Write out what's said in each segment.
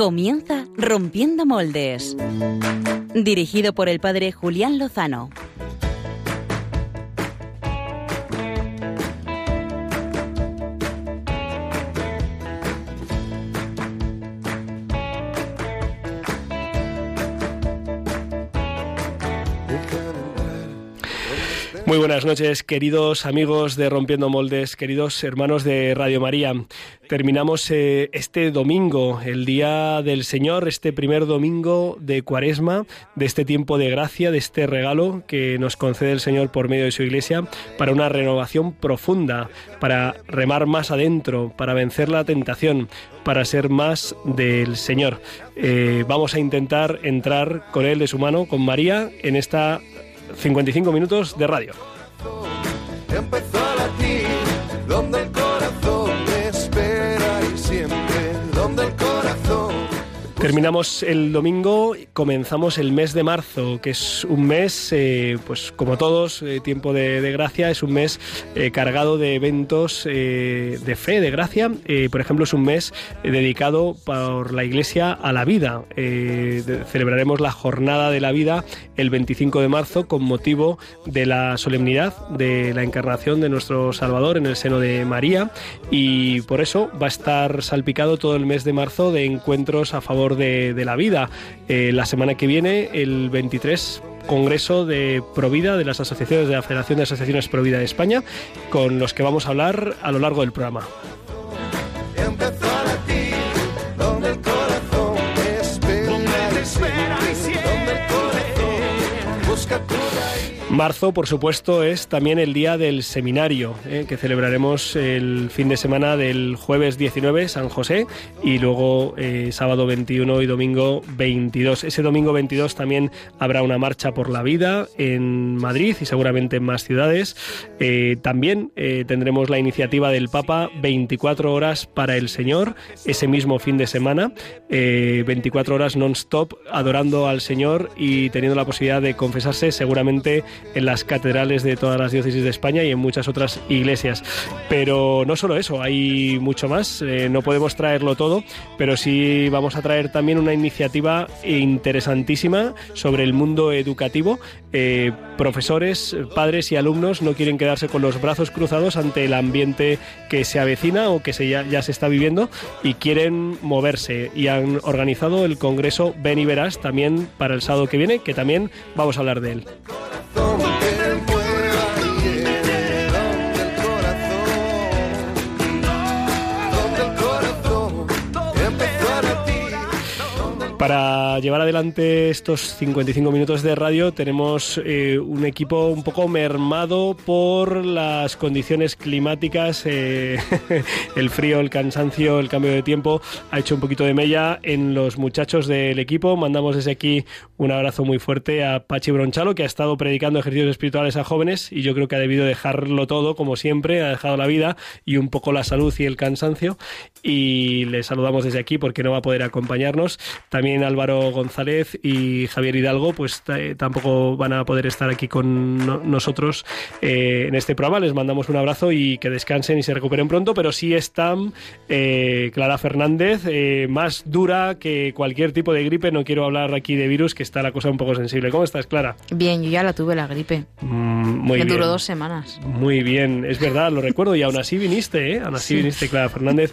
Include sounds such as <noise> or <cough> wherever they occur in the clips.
Comienza Rompiendo Moldes. Dirigido por el padre Julián Lozano. Muy buenas noches, queridos amigos de Rompiendo Moldes, queridos hermanos de Radio María. Terminamos eh, este domingo, el Día del Señor, este primer domingo de Cuaresma, de este tiempo de gracia, de este regalo que nos concede el Señor por medio de su Iglesia para una renovación profunda, para remar más adentro, para vencer la tentación, para ser más del Señor. Eh, vamos a intentar entrar con Él de su mano, con María, en esta 55 minutos de radio. Empezó Terminamos el domingo, comenzamos el mes de marzo, que es un mes, eh, pues como todos, eh, tiempo de, gracia, es un mes eh, cargado de eventos de fe, de gracia. Por ejemplo, es un mes dedicado por la Iglesia a la vida. Celebraremos la Jornada de la Vida el 25 de marzo con motivo de la solemnidad de la encarnación de nuestro Salvador en el seno de María y por eso va a estar salpicado todo el mes de marzo de encuentros a favor de, la vida. Eh, la semana que viene, el 23, Congreso de Provida de las asociaciones de la Federación de Asociaciones Provida de España, con los que vamos a hablar a lo largo del programa. Marzo, por supuesto, es también el día del seminario, eh, que celebraremos el fin de semana del jueves 19, San José, y luego eh, sábado 21 y domingo 22. Ese domingo 22 también habrá una marcha por la vida en Madrid y seguramente en más ciudades. Eh, también eh, tendremos la iniciativa del Papa 24 horas para el Señor, ese mismo fin de semana, eh, 24 horas non-stop adorando al Señor y teniendo la posibilidad de confesarse seguramente en las catedrales de todas las diócesis de España y en muchas otras iglesias. Pero no solo eso, hay mucho más, eh, no podemos traerlo todo, pero sí vamos a traer también una iniciativa interesantísima sobre el mundo educativo. Eh, profesores, padres y alumnos no quieren quedarse con los brazos cruzados ante el ambiente que se avecina o que ya se está viviendo y quieren moverse y han organizado el Congreso Ven y Verás también para el sábado que viene, que también vamos a hablar de él. Para llevar adelante estos 55 minutos de radio tenemos eh, un equipo un poco mermado por las condiciones climáticas, eh, <laughs> el frío, el cansancio, el cambio de tiempo ha hecho un poquito de mella en los muchachos del equipo. Mandamos desde aquí un abrazo muy fuerte a Pachi Bronchalo que ha estado predicando ejercicios espirituales a jóvenes y yo creo que ha debido dejarlo todo como siempre, ha dejado la vida y un poco la salud y el cansancio y le saludamos desde aquí porque no va a poder acompañarnos. También Álvaro González y Javier Hidalgo pues eh, tampoco van a poder estar aquí con no- nosotros eh, en este programa. Les mandamos un abrazo y que descansen y se recuperen pronto, pero sí están eh, Clara Fernández, eh, más dura que cualquier tipo de gripe. No quiero hablar aquí de virus, que está la cosa un poco sensible. ¿Cómo estás, Clara? Bien, yo ya la tuve la gripe. Mm, muy Me bien. duró dos semanas. Muy bien, es verdad, lo recuerdo y aún así viniste, ¿eh? Aún así viniste, Clara Fernández.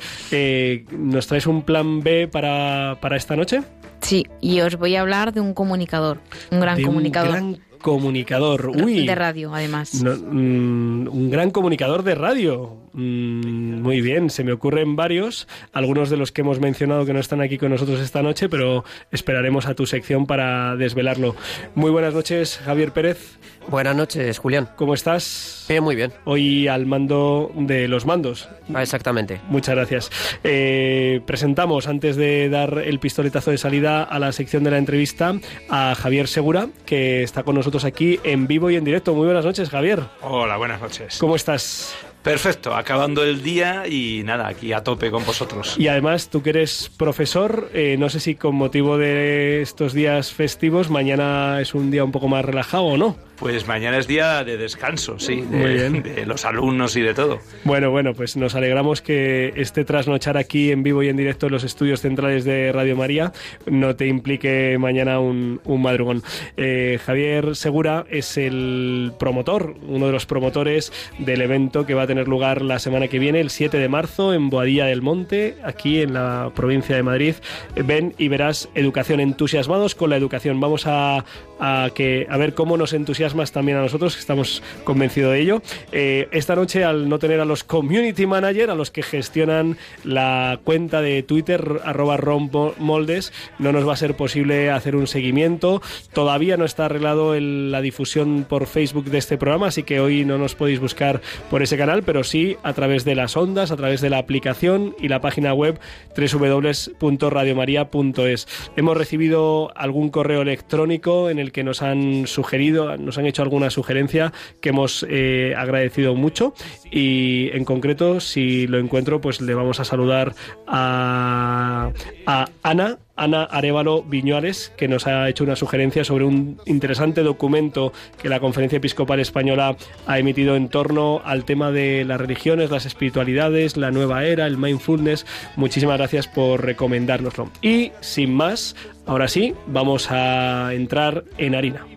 ¿Nos traes un plan B para, para esta noche? Sí, y os voy a hablar de un comunicador, un gran De comunicador Un gran comunicador. Uy. de radio, además. No, mm, un gran comunicador de radio. Mm, muy bien, se me ocurren varios, algunos de los que hemos mencionado que no están aquí con nosotros esta noche, pero esperaremos a tu sección para desvelarlo. Muy buenas noches, Javier Pérez. Buenas noches, Julián. ¿Cómo estás? Bien, muy bien. Hoy al mando de los mandos. Ah, exactamente. Muchas gracias. Eh, presentamos, antes de dar el pistoletazo de salida a la sección de la entrevista, a Javier Segura, que está con nosotros aquí en vivo y en directo. Muy buenas noches, Javier. Hola, buenas noches. ¿Cómo estás? Perfecto, acabando el día y nada, aquí a tope con vosotros. Y además, tú que eres profesor, eh, no sé si con motivo de estos días festivos, mañana es un día un poco más relajado o no. Pues mañana es día de descanso, sí, <laughs> de, los alumnos y de todo. Bueno, bueno, pues nos alegramos que este trasnochar aquí en vivo y en directo en los estudios centrales de Radio María no te implique mañana un, un madrugón. Eh, Javier Segura es el promotor, uno de los promotores del evento que va a tener lugar la semana que viene, el 7 de marzo, en Boadilla del Monte, aquí en la provincia de Madrid. Ven y verás educación entusiasmados con la educación. Vamos a, a que, a ver cómo nos entusiasmas también a nosotros, estamos convencidos de ello. Eh, esta noche, al no tener a los community manager, a los que gestionan la cuenta de Twitter, arroba rompomoldes, no nos va a ser posible hacer un seguimiento. Todavía no está arreglado la difusión por Facebook de este programa, así que hoy no nos podéis buscar por ese canal, pero sí a través de las ondas, a través de la aplicación y la página web www.radiomaria.es. Hemos recibido algún correo electrónico en el que nos han sugerido, nos han hecho alguna sugerencia que hemos eh, agradecido mucho y en concreto, si lo encuentro, pues le vamos a saludar a, Ana. Ana Arevalo Viñuales, que nos ha hecho una sugerencia sobre un interesante documento que la Conferencia Episcopal Española ha emitido en torno al tema de las religiones, las espiritualidades, la nueva era, el mindfulness. Muchísimas gracias por recomendárnoslo. Y sin más, ahora sí, vamos a entrar en harina.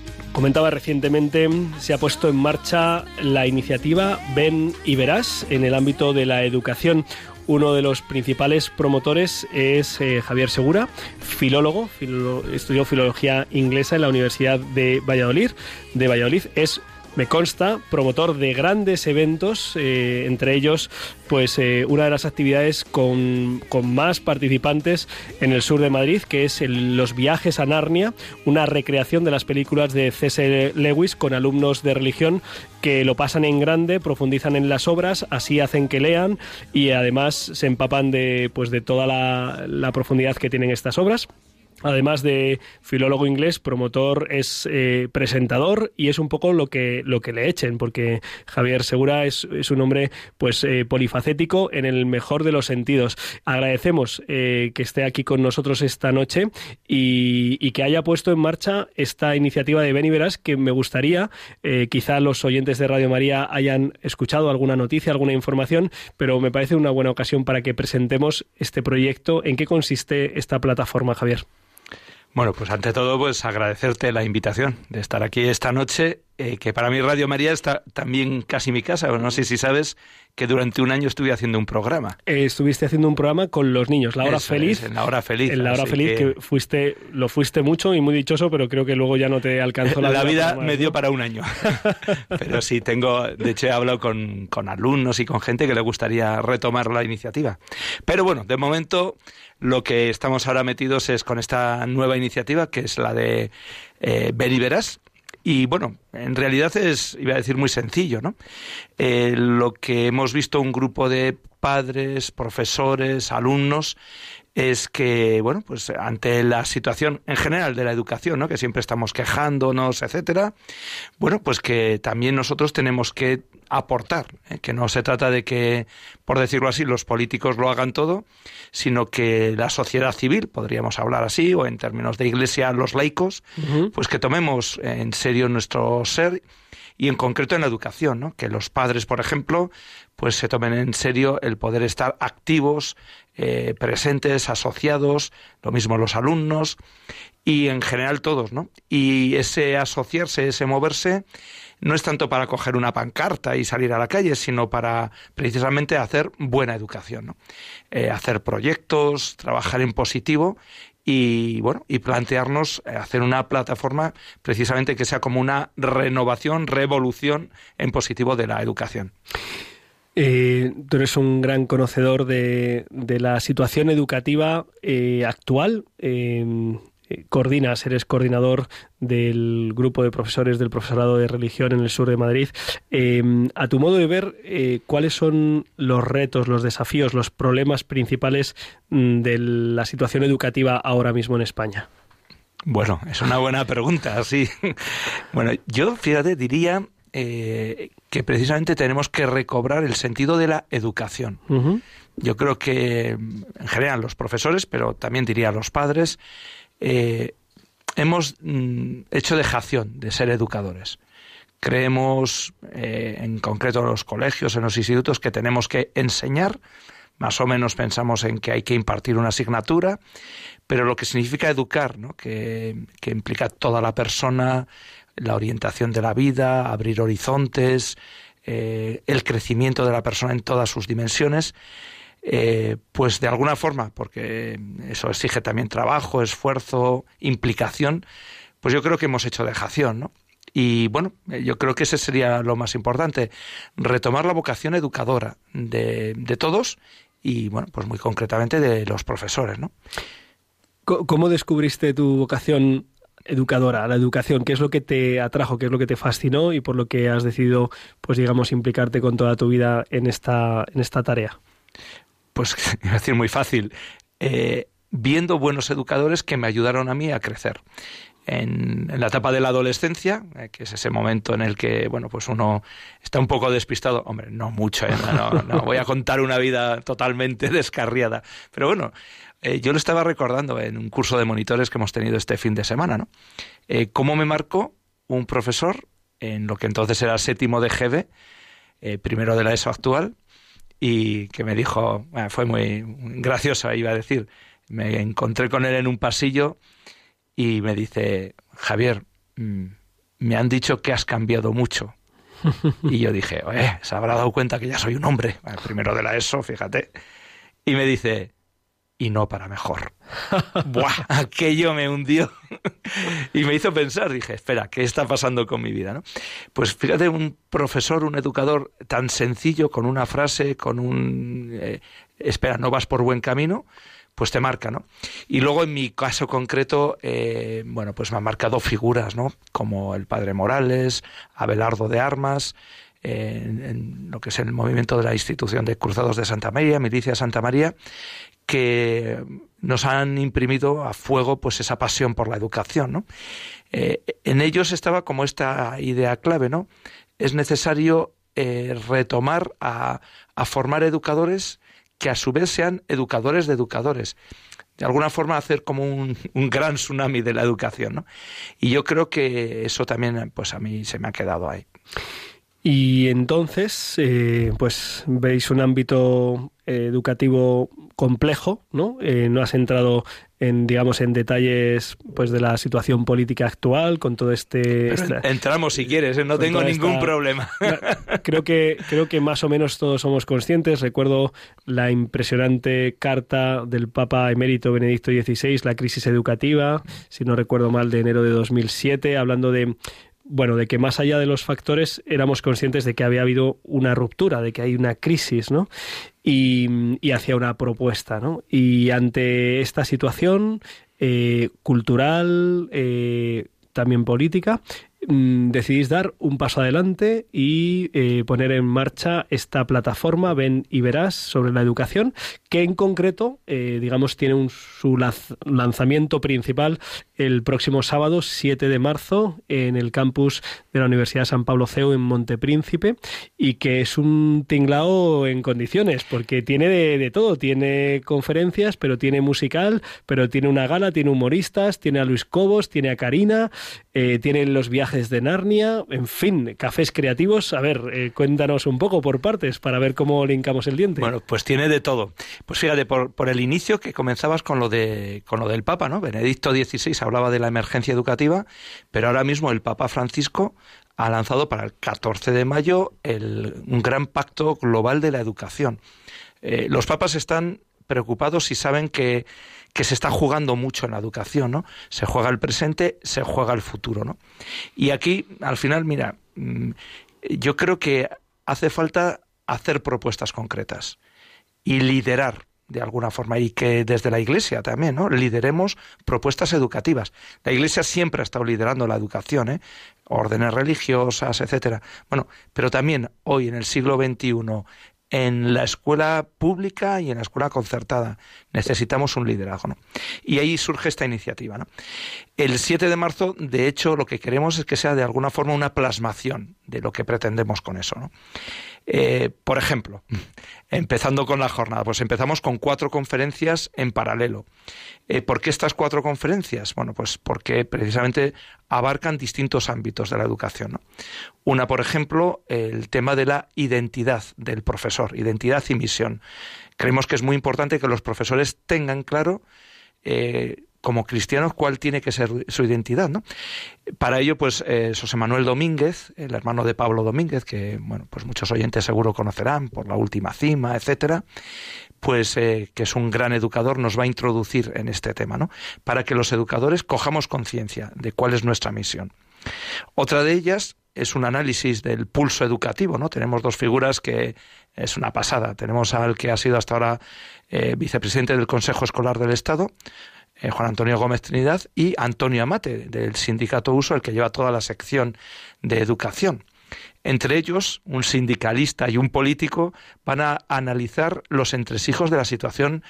comentaba recientemente, se ha puesto en marcha la iniciativa Ven y Verás en el ámbito de la educación. Uno de los principales promotores es eh, Javier Segura, filólogo, estudió filología inglesa en la Universidad de Valladolid. De Valladolid es me consta, promotor de grandes eventos, eh, entre ellos, pues eh, una de las actividades con, más participantes en el sur de Madrid, que es el- los viajes a Narnia, una recreación de las películas de C.S. Lewis con alumnos de religión que lo pasan en grande, profundizan en las obras, así hacen que lean y además se empapan de, pues, de toda la profundidad que tienen estas obras. Además de filólogo inglés, promotor es eh, presentador y es un poco lo que, lo que le echen, porque Javier Segura es, es un hombre pues eh, polifacético en el mejor de los sentidos. Agradecemos eh, que esté aquí con nosotros esta noche y, y que haya puesto en marcha esta iniciativa de Beni Verás que me gustaría, quizá los oyentes de Radio María hayan escuchado alguna noticia, alguna información, pero me parece una buena ocasión para que presentemos este proyecto. ¿En qué consiste esta plataforma, Javier? Bueno, pues ante todo, pues agradecerte la invitación de estar aquí esta noche, eh, que para mí Radio María está también casi mi casa. No sé si sabes que durante un año estuve haciendo un programa. Eh, estuviste haciendo un programa con los niños, La Hora Eso Feliz. es, en la hora feliz. En la hora feliz, que... fuiste, lo fuiste mucho y muy dichoso, pero creo que luego ya no te alcanzó la, la vida me dio para un año. <laughs> Pero sí, tengo, de hecho he hablado con, con alumnos y con gente que le gustaría retomar la iniciativa. Pero bueno, de momento lo que estamos ahora metidos es con esta nueva iniciativa, que es la de eh, Ven y Verás. Y bueno, en realidad es, iba a decir, muy sencillo, ¿no? Eh, lo que hemos visto un grupo de padres, profesores, alumnos, es que, bueno, pues ante la situación en general de la educación, ¿no? Que siempre estamos quejándonos, etcétera, bueno, pues que también nosotros tenemos que aportar, ¿eh? que no se trata de que, por decirlo así, los políticos lo hagan todo, sino que la sociedad civil, podríamos hablar así, o en términos de iglesia, los laicos, pues que tomemos en serio nuestro ser y en concreto en la educación, ¿no? Que los padres, por ejemplo, pues se tomen en serio el poder estar activos, eh, presentes, asociados, lo mismo los alumnos y en general todos, ¿no? Y ese asociarse, ese moverse, no es tanto para coger una pancarta y salir a la calle, sino para precisamente hacer buena educación, ¿no? Eh, hacer proyectos, trabajar en positivo y bueno y plantearnos eh, hacer una plataforma precisamente que sea como una renovación revolución en positivo de la educación Eh, tú eres un gran conocedor de, de la situación educativa eh, actual. eh, coordinas, eres coordinador del grupo de profesores del profesorado de religión en el sur de Madrid. Eh, a tu modo de ver, eh, ¿cuáles son los retos, los desafíos, los problemas principales mm, de la situación educativa ahora mismo en España? Bueno, es una buena pregunta, sí. Bueno, yo, fíjate, diría eh, que precisamente tenemos que recobrar el sentido de la educación. Yo creo que, en general, los profesores, pero también diría los padres, eh, hemos mm, hecho dejación de ser educadores. Creemos, eh, en concreto en los colegios, en los institutos, que tenemos que enseñar, más o menos pensamos en que hay que impartir una asignatura, pero lo que significa educar, ¿no? que, implica toda la persona, la orientación de la vida, abrir horizontes, eh, el crecimiento de la persona en todas sus dimensiones, eh, pues de alguna forma, porque eso exige también trabajo, esfuerzo, implicación, pues yo creo que hemos hecho dejación, ¿no? Y bueno, eh, yo creo que ese sería lo más importante, retomar la vocación educadora de, de todos y bueno, pues muy concretamente de los profesores, ¿no? ¿Cómo descubriste tu vocación educadora, la educación? ¿Qué es lo que te atrajo, qué es lo que te fascinó y por lo que has decidido, pues digamos, implicarte con toda tu vida en esta, en esta tarea? Pues <laughs> iba a decir muy fácil, eh, viendo buenos educadores que me ayudaron a mí a crecer. En, la etapa de la adolescencia, eh, que es ese momento en el que, bueno, pues uno está un poco despistado. Hombre, no mucho, ¿eh? no, voy a contar una vida totalmente <laughs> descarriada. Pero bueno, yo lo estaba recordando en un curso de monitores que hemos tenido este fin de semana, ¿no? Cómo me marcó un profesor en lo que entonces era séptimo de GB, primero de la ESO actual, y que me dijo, bueno, fue muy gracioso, iba a decir, me encontré con él en un pasillo y me dice, Javier, mm, me han dicho que has cambiado mucho. Y yo dije, oye, se habrá dado cuenta que ya soy un hombre, primero de la ESO, fíjate. Y me dice, y no para mejor. <laughs> Buah, aquello me hundió <laughs> y me hizo pensar, dije, espera, ¿qué está pasando con mi vida? ¿no? Pues fíjate, un profesor, un educador tan sencillo, con una frase, con un, eh, espera, no vas por buen camino, pues te marca, ¿no? Y luego en mi caso concreto, eh, bueno, pues me han marcado figuras, ¿no? Como el padre Morales, Abelardo de Armas, eh, en, en lo que es el movimiento de la institución de Cruzados de Santa María, Milicia Santa María, que nos han imprimido a fuego pues esa pasión por la educación, ¿no? Eh, en ellos estaba como esta idea clave, ¿no? Es necesario eh, retomar a, a formar educadores que a su vez sean educadores de educadores. De alguna forma hacer como un, un gran tsunami de la educación, ¿no? Y yo creo que eso también, pues a mí se me ha quedado ahí. Y entonces, eh, pues veis un ámbito educativo complejo, ¿no? Eh, no has entrado en, digamos, en detalles, pues, de la situación política actual con todo este. Esta- entramos si quieres, ¿eh? no tengo ningún esta- problema. <laughs> Creo que, creo que más o menos todos somos conscientes. Recuerdo la impresionante carta del Papa emérito Benedicto XVI, la crisis educativa, si no recuerdo mal, de enero de 2007, hablando de bueno, de que más allá de los factores éramos conscientes de que había habido una ruptura, de que hay una crisis, ¿no? Y, y hacia una propuesta, ¿no? Y ante esta situación eh, cultural, eh, también política, mm, decidís dar un paso adelante y eh, poner en marcha esta plataforma Ven y Verás sobre la educación, que en concreto, digamos, tiene un, su lanzamiento principal el próximo sábado 7 de marzo en el campus de la Universidad San Pablo CEU en Montepríncipe y que es un tinglao en condiciones porque tiene de, todo, tiene conferencias, pero tiene musical, pero tiene una gala, tiene humoristas, tiene a Luis Cobos, tiene a Karina, eh, tiene los viajes de Narnia, en fin, cafés creativos. A ver, eh, cuéntanos un poco por partes para ver cómo linkamos el diente. Bueno, pues tiene de todo. Pues fíjate, por, por el inicio que comenzabas con lo de con lo del Papa, ¿no? Benedicto XVI hablaba de la emergencia educativa, pero ahora mismo el Papa Francisco ha lanzado para el 14 de mayo el, un gran pacto global de la educación. Eh, los papas están preocupados y saben que, que se está jugando mucho en la educación, ¿no? Se juega el presente, se juega el futuro, ¿no? Y aquí, al final, mira, mm, yo creo que hace falta hacer propuestas concretas y liderar de alguna forma y que desde la Iglesia también, ¿no? Lideremos propuestas educativas. La Iglesia siempre ha estado liderando la educación, ¿eh? órdenes religiosas, etcétera. Bueno, pero también hoy en el siglo XXI en la escuela pública y en la escuela concertada. Necesitamos un liderazgo. ¿no? Y ahí surge esta iniciativa. ¿no? El 7 de marzo, de hecho, lo que queremos es que sea de alguna forma una plasmación de lo que pretendemos con eso. ¿no? Eh, por ejemplo, empezando con la jornada, pues empezamos con cuatro conferencias en paralelo. Eh, ¿Por qué estas cuatro conferencias? Bueno, pues porque precisamente abarcan distintos ámbitos de la educación. Una, por ejemplo, el tema de la identidad del profesor, identidad y misión. Creemos que es muy importante que los profesores tengan claro eh, como cristianos cuál tiene que ser su identidad, ¿no? Para ello, pues eh, José Manuel Domínguez, el hermano de Pablo Domínguez, que bueno, pues muchos oyentes seguro conocerán por la última cima, etcétera, pues eh, que es un gran educador, nos va a introducir en este tema, ¿no? Para que los educadores cojamos conciencia de cuál es nuestra misión. Otra de ellas es un análisis del pulso educativo, ¿no? Tenemos dos figuras que es una pasada. Tenemos al que ha sido hasta ahora eh, vicepresidente del Consejo Escolar del Estado, eh, Juan Antonio Gómez Trinidad, y Antonio Amate, del Sindicato Uso, el que lleva toda la sección de educación. Entre ellos, un sindicalista y un político van a analizar los entresijos de la situación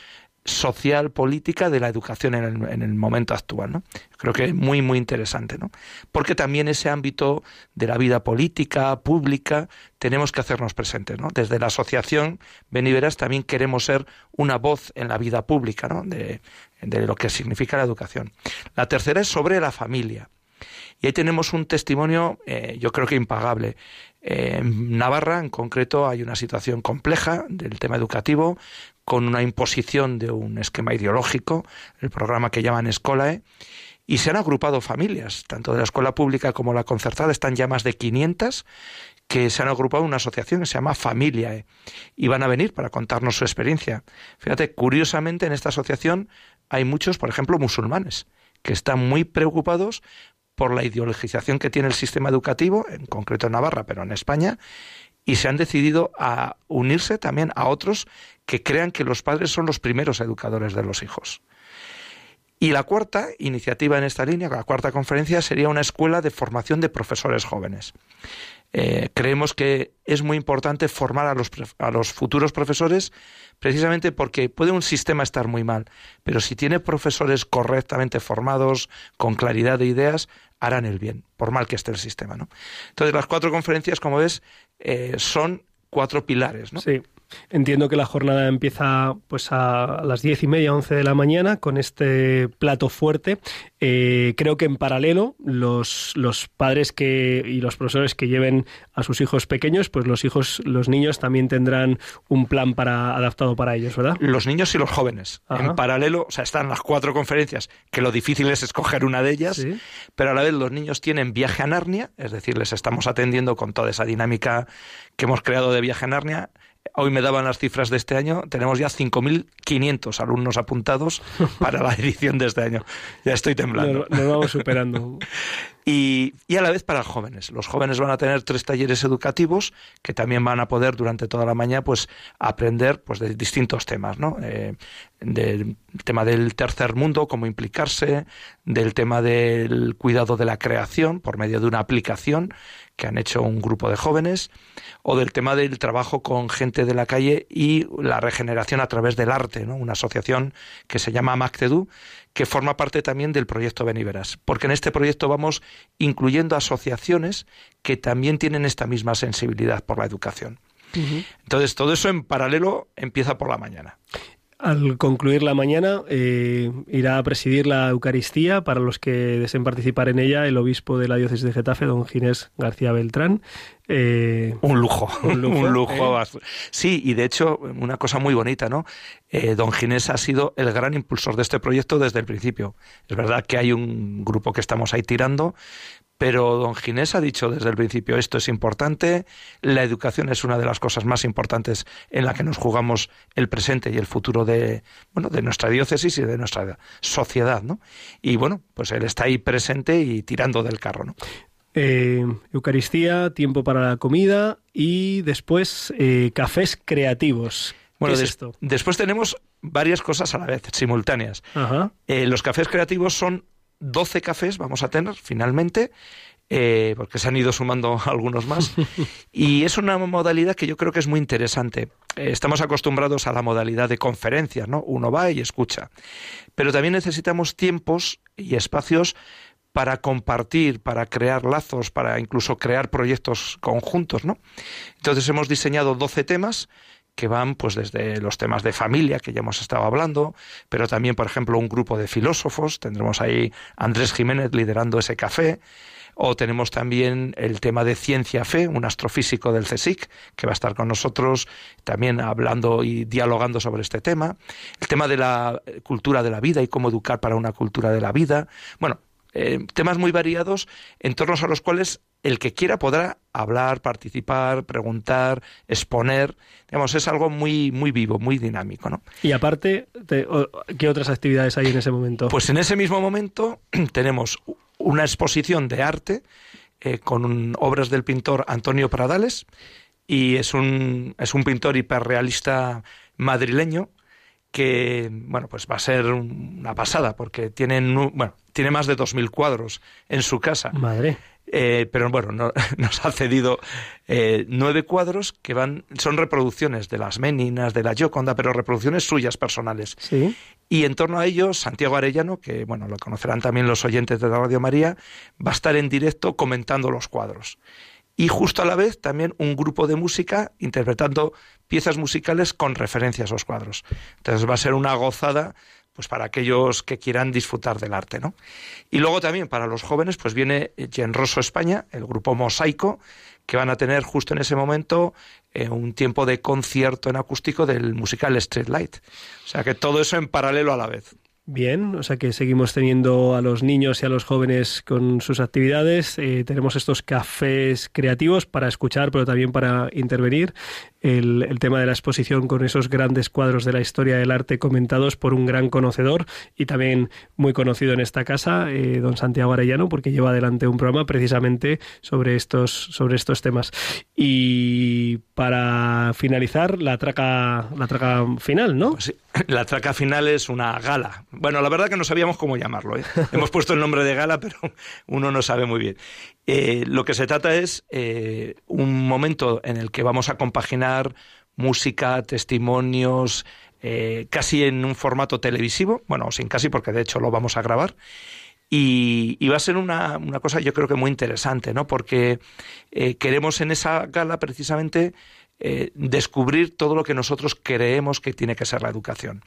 social, política de la educación en el, en el, momento actual. ¿no? Creo que es muy, muy interesante, ¿no? Porque también ese ámbito de la vida política, pública, tenemos que hacernos presentes, ¿no? Desde la asociación Beniveras también queremos ser una voz en la vida pública, ¿no? De lo que significa la educación. La tercera es sobre la familia. Y ahí tenemos un testimonio, eh, yo creo que impagable. Eh, en Navarra, en concreto, hay una situación compleja del tema educativo, con una imposición de un esquema ideológico, el programa que llaman Escolae, y se han agrupado familias, tanto de la escuela pública como la concertada, están ya más de 500 que se han agrupado en una asociación que se llama Familiae y van a venir para contarnos su experiencia. Fíjate, curiosamente en esta asociación hay muchos, por ejemplo, musulmanes, que están muy preocupados por la ideologización que tiene el sistema educativo, en concreto en Navarra, pero en España, y se han decidido a unirse también a otros que crean que los padres son los primeros educadores de los hijos. Y la cuarta iniciativa en esta línea, la cuarta conferencia, sería una escuela de formación de profesores jóvenes. Eh, creemos que es muy importante formar a los, a los futuros profesores precisamente porque puede un sistema estar muy mal, pero si tiene profesores correctamente formados, con claridad de ideas, harán el bien, por mal que esté el sistema. ¿no? Entonces, las cuatro conferencias, como ves, eh, son cuatro pilares. ¿no? Sí. Entiendo que la jornada empieza pues a las diez y media, once de la mañana con este plato fuerte. Eh, creo que en paralelo los, los padres que y los profesores que lleven a sus hijos pequeños, pues los hijos, los niños también tendrán un plan para adaptado para ellos, ¿verdad? Los niños y los jóvenes. Ajá. En paralelo, o sea, están las cuatro conferencias, que lo difícil es escoger una de ellas, Sí. pero a la vez los niños tienen viaje a Narnia, es decir, les estamos atendiendo con toda esa dinámica que hemos creado de viaje a Narnia. Hoy me daban las cifras de este año, tenemos ya 5.500 alumnos apuntados <laughs> para la edición de este año. Ya estoy temblando. Nos, nos vamos superando. <laughs> Y, y, a la vez para jóvenes. Los jóvenes van a tener tres talleres educativos que también van a poder durante toda la mañana pues aprender pues de distintos temas, ¿no? Eh, del tema del tercer mundo, cómo implicarse, del tema del cuidado de la creación por medio de una aplicación que han hecho un grupo de jóvenes, o del tema del trabajo con gente de la calle y la regeneración a través del arte, ¿no? Una asociación que se llama MACTEDU, que forma parte también del proyecto Beniveras, porque en este proyecto vamos incluyendo asociaciones que también tienen esta misma sensibilidad por la educación. Uh -huh. Entonces, todo eso en paralelo empieza por la mañana. Al concluir la mañana, eh, irá a presidir la Eucaristía para los que deseen participar en ella el obispo de la diócesis de Getafe, don Ginés García Beltrán. Eh, un lujo, <laughs> un lujo. <laughs> Un lujo. ¿eh? Sí, y de hecho, una cosa muy bonita, ¿no? Don Ginés ha sido el gran impulsor de este proyecto desde el principio. Es verdad que hay un grupo que estamos ahí tirando, pero don Ginés ha dicho desde el principio esto es importante, la educación es una de las cosas más importantes en la que nos jugamos el presente y el futuro de bueno de nuestra diócesis y de nuestra sociedad, ¿no? Y bueno, pues él está ahí presente y tirando del carro, ¿no? Eh, Eucaristía, tiempo para la comida y después eh, cafés creativos. ¿Qué Bueno, es des- esto? después tenemos varias cosas a la vez, simultáneas. Ajá. Eh, los cafés creativos son 12 cafés, vamos a tener finalmente, eh, porque se han ido sumando <laughs> algunos más. y es una modalidad que yo creo que es muy interesante. Eh, estamos acostumbrados a la modalidad de conferencias, ¿no? Uno va y escucha. Pero también necesitamos tiempos y espacios para compartir, para crear lazos, para incluso crear proyectos conjuntos, ¿no? Entonces hemos diseñado 12 temas que van pues desde los temas de familia que ya hemos estado hablando, pero también por ejemplo un grupo de filósofos, tendremos ahí Andrés Jiménez liderando ese café, o tenemos también el tema de ciencia fe, un astrofísico del CSIC que va a estar con nosotros también hablando y dialogando sobre este tema, el tema de la cultura de la vida y cómo educar para una cultura de la vida, bueno, eh, temas muy variados en torno a los cuales el que quiera podrá hablar, participar, preguntar, exponer. Digamos, es algo muy, muy vivo, muy dinámico, ¿no? Y aparte, te- ¿qué otras actividades hay en ese momento? Pues en ese mismo momento <clears throat> tenemos una exposición de arte eh, con un- obras del pintor Antonio Pradales y es un, es un pintor hiperrealista madrileño que bueno pues va a ser una pasada porque tiene bueno tiene más de 2.000 cuadros en su casa Madre. Eh, pero bueno, no- <laughs> nos ha cedido eh, nueve cuadros que van, son reproducciones de las Meninas, de la Gioconda, pero reproducciones suyas personales. Sí. Y en torno a ellos, Santiago Arellano, que bueno, lo conocerán también los oyentes de Radio María, va a estar en directo comentando los cuadros. Y justo a la vez también un grupo de música interpretando piezas musicales con referencia a esos cuadros. Entonces va a ser una gozada pues para aquellos que quieran disfrutar del arte, ¿no? Y luego también para los jóvenes pues viene Genroso España, el grupo Mosaico, que van a tener justo en ese momento eh, un tiempo de concierto en acústico del musical Street Light. O sea que todo eso en paralelo a la vez. Bien, o sea que seguimos teniendo a los niños y a los jóvenes con sus actividades. Eh, tenemos estos cafés creativos para escuchar, pero también para intervenir. El, el tema de la exposición con esos grandes cuadros de la historia del arte comentados por un gran conocedor y también muy conocido en esta casa, eh, don Santiago Arellano, porque lleva adelante un programa precisamente sobre estos, sobre estos temas. Y para finalizar, la traca, la traca final, ¿no? Pues sí, <laughs> la traca final es una gala. Bueno, la verdad que no sabíamos cómo llamarlo. ¿eh? <laughs> Hemos puesto el nombre de gala, pero <laughs> uno no sabe muy bien. Eh, lo que se trata es eh, un momento en el que vamos a compaginar música, testimonios, casi en un formato televisivo. Bueno, sin casi, porque de hecho lo vamos a grabar. Y, va a ser una, una cosa yo creo que muy interesante, ¿no? Porque eh, queremos en esa gala precisamente eh, descubrir todo lo que nosotros creemos que tiene que ser la educación.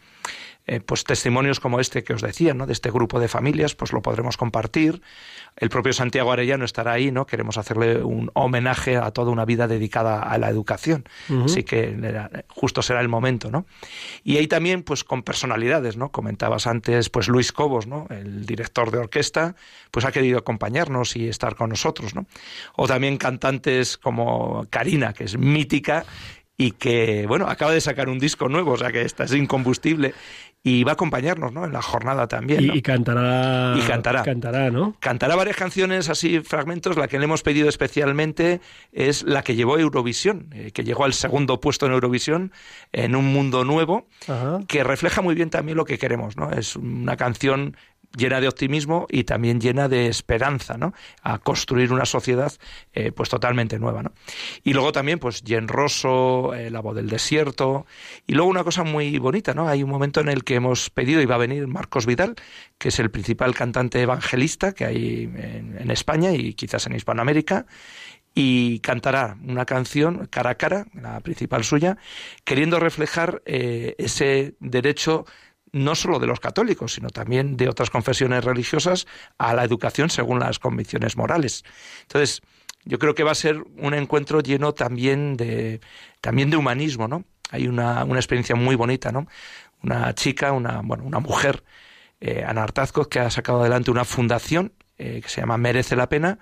Eh, pues testimonios como este que os decía, ¿no? De este grupo de familias, pues lo podremos compartir. El propio Santiago Arellano estará ahí, ¿no? Queremos hacerle un homenaje a toda una vida dedicada a la educación. Así que era- justo será el momento, ¿no? Y ahí también, pues con personalidades, ¿no? Comentabas antes, pues Luis Cobos, ¿no? El director de orquesta, pues ha querido acompañarnos y estar con nosotros, ¿no? O también cantantes como Karina, que es mítica y que, bueno, acaba de sacar un disco nuevo, o sea que esta es incombustible y va a acompañarnos, ¿no? En la jornada también, ¿no? Y, y cantará. Y cantará. Cantará, ¿no? Cantará varias canciones así, fragmentos. La que le hemos pedido especialmente es la que llevó a Eurovisión, eh, que llegó al segundo puesto en Eurovisión, en un mundo nuevo, Ajá. que refleja muy bien también lo que queremos, ¿no? Es una canción llena de optimismo y también llena de esperanza, ¿no? A construir una sociedad eh, pues totalmente nueva, ¿no? Y luego también pues Jen Rosso, eh, La voz del desierto y luego una cosa muy bonita, ¿no? Hay un momento en el que hemos pedido y va a venir Marcos Vidal, que es el principal cantante evangelista que hay en, España y quizás en Hispanoamérica y cantará una canción cara a cara, la principal suya, queriendo reflejar eh, ese derecho no solo de los católicos, sino también de otras confesiones religiosas a la educación según las convicciones morales. Entonces, yo creo que va a ser un encuentro lleno también de, también de humanismo, ¿no? Hay una, una experiencia muy bonita, ¿no? Una chica, una, bueno, una mujer, eh, Ana que ha sacado adelante una fundación eh, que se llama Merece la Pena,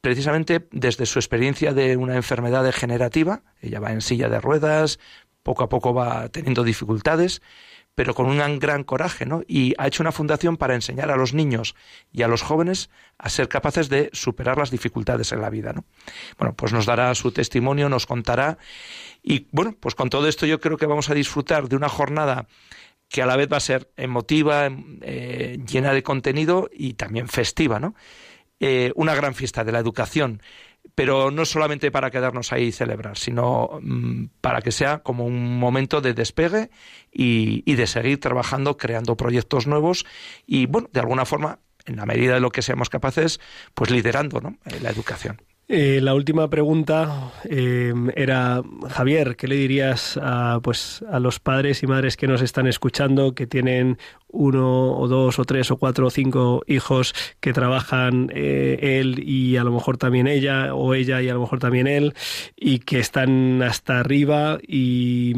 precisamente desde su experiencia de una enfermedad degenerativa, ella va en silla de ruedas, poco a poco va teniendo dificultades, pero con un gran coraje, ¿no? Y ha hecho una fundación para enseñar a los niños y a los jóvenes a ser capaces de superar las dificultades en la vida, ¿no? Bueno, pues nos dará su testimonio, nos contará y bueno, pues con todo esto yo creo que vamos a disfrutar de una jornada que a la vez va a ser emotiva, eh, llena de contenido y también festiva, ¿no? Eh, una gran fiesta de la educación, pero no solamente para quedarnos ahí y celebrar, sino mm, para que sea como un momento de despegue y, y de seguir trabajando, creando proyectos nuevos y, bueno, de alguna forma, en la medida de lo que seamos capaces, pues liderando ¿no? La educación. Eh, la última pregunta eh, era, Javier, ¿qué le dirías a, pues, a los padres y madres que nos están escuchando, que tienen uno o dos o tres o cuatro o cinco hijos que trabajan eh, él y a lo mejor también ella o ella y a lo mejor también él y que están hasta arriba y,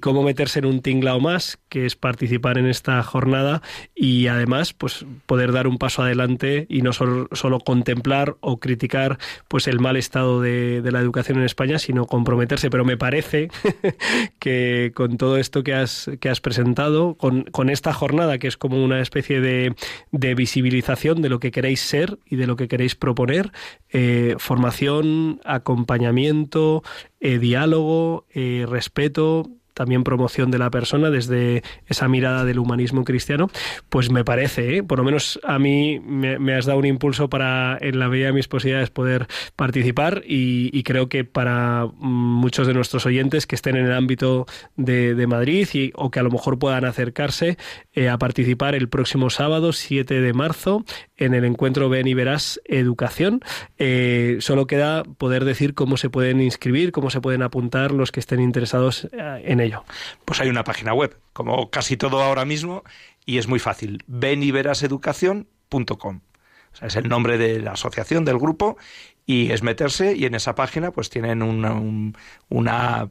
cómo meterse en un tinglao más que es participar en esta jornada y además pues poder dar un paso adelante y no solo, solo contemplar o criticar pues el mal estado de, la educación en España sino comprometerse pero me parece <laughs> que con todo esto que has, presentado con, esta jornada que es como una especie de, de, visibilización de lo que queréis ser y de lo que queréis proponer. Eh, formación, acompañamiento, eh, diálogo, eh, respeto, también promoción de la persona desde esa mirada del humanismo cristiano, pues me parece, ¿eh? por lo menos a mí me, has dado un impulso para, en la medida de mis posibilidades, poder participar y, creo que para muchos de nuestros oyentes que estén en el ámbito de, de Madrid y, o que a lo mejor puedan acercarse eh, a participar el próximo sábado, 7 de marzo, en el encuentro Ven y Verás Educación. Eh, solo queda poder decir cómo se pueden inscribir, cómo se pueden apuntar los que estén interesados en Pues hay una página web, como casi todo ahora mismo, y es muy fácil, beniveraseducación.com. O sea, es el nombre de la asociación, del grupo, y es meterse, y en esa página pues tienen una, un, una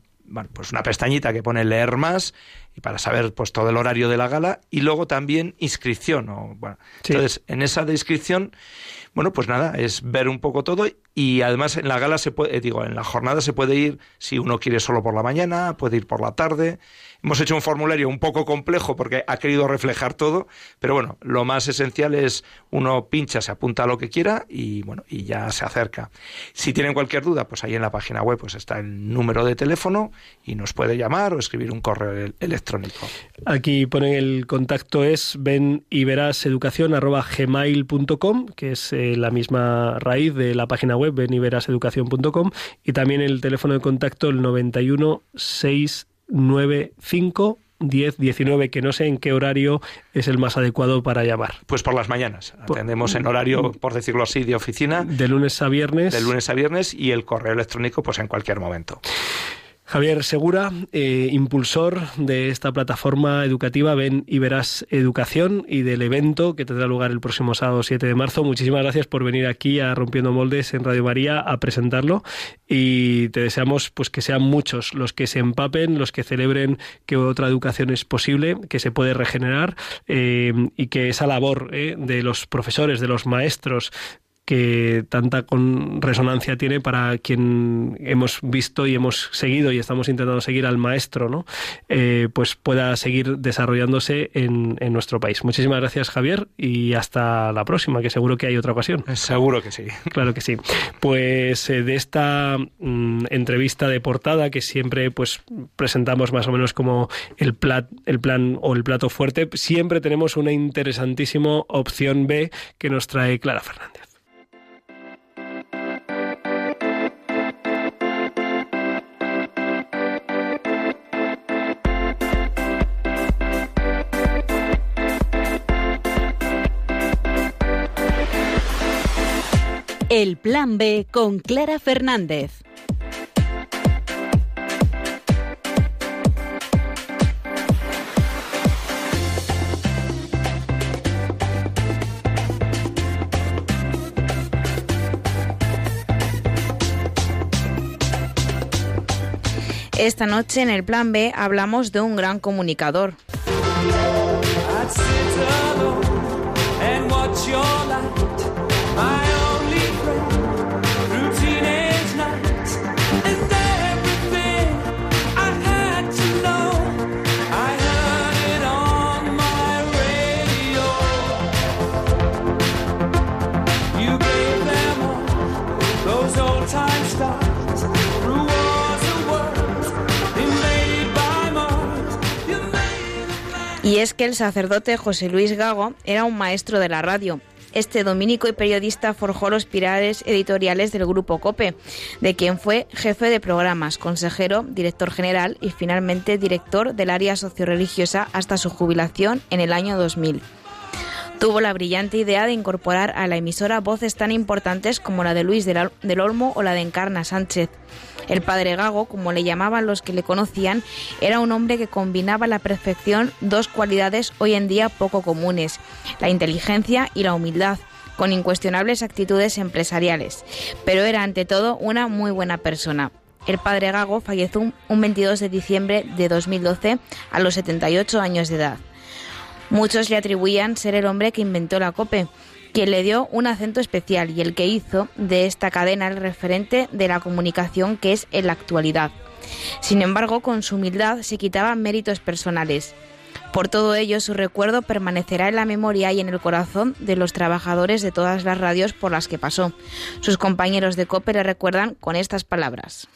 pues una pestañita que pone leer más y para saber pues todo el horario de la gala y luego también inscripción o bueno sí. entonces en esa de inscripción bueno pues nada es ver un poco todo y además en la gala se puede digo en la jornada se puede ir si uno quiere solo por la mañana puede ir por la tarde hemos hecho un formulario un poco complejo porque ha querido reflejar todo pero bueno lo más esencial es uno pincha se apunta a lo que quiera y bueno y ya se acerca si tienen cualquier duda pues ahí en la página web pues está el número de teléfono y nos puede llamar o escribir un correo electrónico electrónico. Aquí ponen el contacto es ven y verás educación arroba gmail.com, que es eh, la misma raíz de la página web ven y verás educación.com y también el teléfono de contacto el 91 695 10, 19, que no sé en qué horario es el más adecuado para llamar. Pues por las mañanas. Atendemos en horario, por decirlo así, de oficina. De lunes a viernes. De lunes a viernes y el correo electrónico, pues en cualquier momento. Javier Segura, eh, impulsor de esta plataforma educativa Ven y Verás Educación y del evento que tendrá lugar el próximo sábado 7 de marzo. Muchísimas gracias por venir aquí a Rompiendo Moldes en Radio María a presentarlo y te deseamos pues que sean muchos los que se empapen, los que celebren que otra educación es posible, que se puede regenerar eh, y que esa labor eh, de los profesores, de los maestros, que tanta con resonancia tiene para quien hemos visto y hemos seguido y estamos intentando seguir al maestro, ¿no? Eh, pues pueda seguir desarrollándose en, en, nuestro país. Muchísimas gracias, Javier, y hasta la próxima, que seguro que hay otra ocasión. Seguro que sí. Claro que sí. Pues eh, de esta mm, entrevista de portada que siempre pues presentamos más o menos como el, plat, el plan o el plato fuerte, siempre tenemos una interesantísima opción B que nos trae Clara Fernández. El Plan B con Clara Fernández. Esta noche en el Plan B hablamos de un gran comunicador. my es que el sacerdote José Luis Gago era un maestro de la radio. Este dominico y periodista forjó los pilares editoriales del grupo COPE, de quien fue jefe de programas, consejero, director general y finalmente director del área socioreligiosa hasta su jubilación en el año 2000. Tuvo la brillante idea de incorporar a la emisora voces tan importantes como la de Luis del Olmo o la de Encarna Sánchez. El padre Gago, como le llamaban los que le conocían, era un hombre que combinaba a la perfección dos cualidades hoy en día poco comunes, la inteligencia y la humildad, con incuestionables actitudes empresariales, pero era ante todo una muy buena persona. El padre Gago falleció un 22 de diciembre de 2012 a los 78 años de edad. Muchos le atribuían ser el hombre que inventó la COPE, quien le dio un acento especial y el que hizo de esta cadena el referente de la comunicación que es en la actualidad. Sin embargo, con su humildad se quitaba méritos personales. Por todo ello, su recuerdo permanecerá en la memoria y en el corazón de los trabajadores de todas las radios por las que pasó. Sus compañeros de COPE le recuerdan con estas palabras.